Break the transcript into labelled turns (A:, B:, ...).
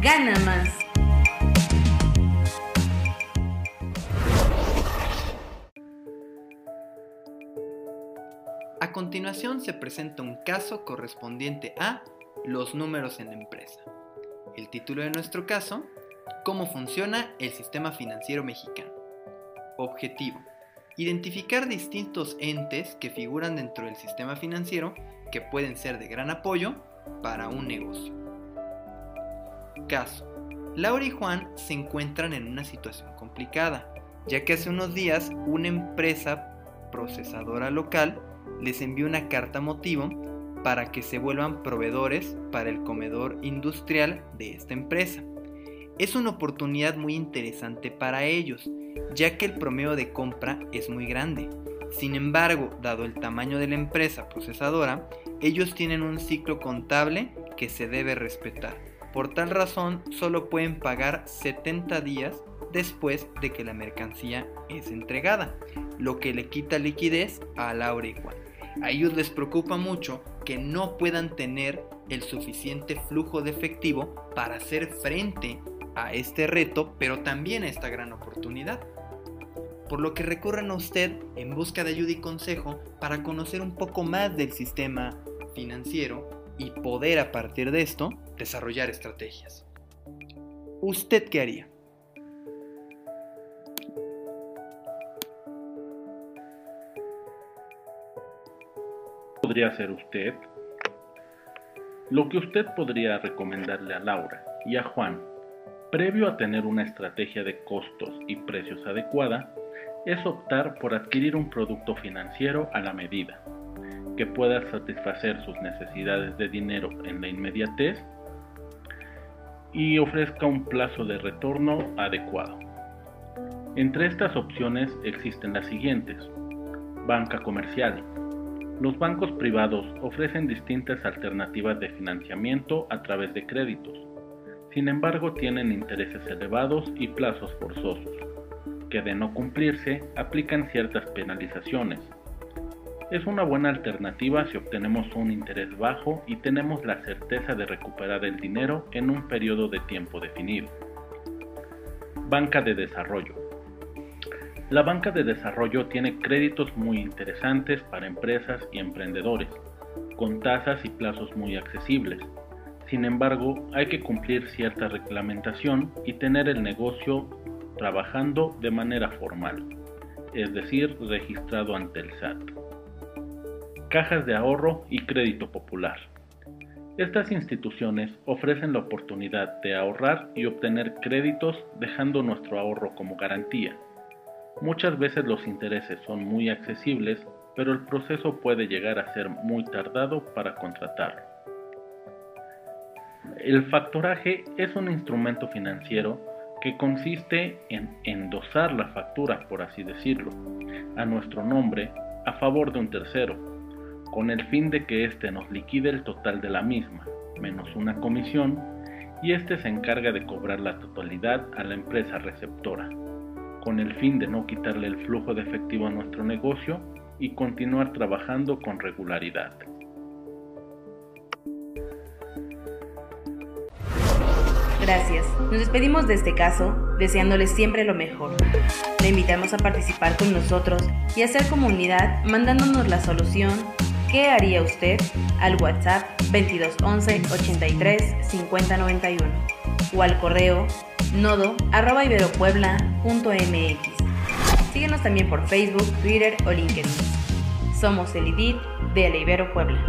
A: gana más.
B: A continuación se presenta un caso correspondiente a los números en la empresa. El título de nuestro caso, ¿Cómo funciona el sistema financiero mexicano? Objetivo. Identificar distintos entes que figuran dentro del sistema financiero que pueden ser de gran apoyo para un negocio. Caso. Laura y Juan se encuentran en una situación complicada, ya que hace unos días una empresa procesadora local les envió una carta motivo para que se vuelvan proveedores para el comedor industrial de esta empresa. Es una oportunidad muy interesante para ellos, ya que el promedio de compra es muy grande. Sin embargo, dado el tamaño de la empresa procesadora, ellos tienen un ciclo contable que se debe respetar. Por tal razón, solo pueden pagar 70 días después de que la mercancía es entregada, lo que le quita liquidez a Laura y Juan. A ellos les preocupa mucho que no puedan tener el suficiente flujo de efectivo para hacer frente a este reto, pero también a esta gran oportunidad. Por lo que recurran a usted en busca de ayuda y consejo para conocer un poco más del sistema financiero y poder a partir de esto desarrollar estrategias. ¿Usted qué haría?
C: podría hacer usted? Lo que usted podría recomendarle a Laura y a Juan, previo a tener una estrategia de costos y precios adecuada, es optar por adquirir un producto financiero a la medida, que pueda satisfacer sus necesidades de dinero en la inmediatez y ofrezca un plazo de retorno adecuado. Entre estas opciones existen las siguientes. Banca comercial, los bancos privados ofrecen distintas alternativas de financiamiento a través de créditos. Sin embargo, tienen intereses elevados y plazos forzosos, que de no cumplirse aplican ciertas penalizaciones. Es una buena alternativa si obtenemos un interés bajo y tenemos la certeza de recuperar el dinero en un periodo de tiempo definido. Banca de desarrollo. La banca de desarrollo tiene créditos muy interesantes para empresas y emprendedores, con tasas y plazos muy accesibles. Sin embargo, hay que cumplir cierta reglamentación y tener el negocio trabajando de manera formal, es decir, registrado ante el SAT. Cajas de ahorro y crédito popular. Estas instituciones ofrecen la oportunidad de ahorrar y obtener créditos dejando nuestro ahorro como garantía Muchas veces los intereses son muy accesibles, pero el proceso puede llegar a ser muy tardado para contratarlo. El factoraje es un instrumento financiero que consiste en endosar la factura, por así decirlo, a nuestro nombre a favor de un tercero, con el fin de que éste nos liquide el total de la misma, menos una comisión, y éste se encarga de cobrar la totalidad a la empresa receptora con el fin de no quitarle el flujo de efectivo a nuestro negocio y continuar trabajando con regularidad.
A: Gracias. Nos despedimos de este caso deseándoles siempre lo mejor. Le invitamos a participar con nosotros y hacer comunidad mandándonos la solución ¿Qué haría usted? al WhatsApp 2211 83 5091 o al correo nodo iberopuebla.mx. Síguenos también por Facebook, Twitter o LinkedIn. Somos el IDIT de la Ibero Puebla.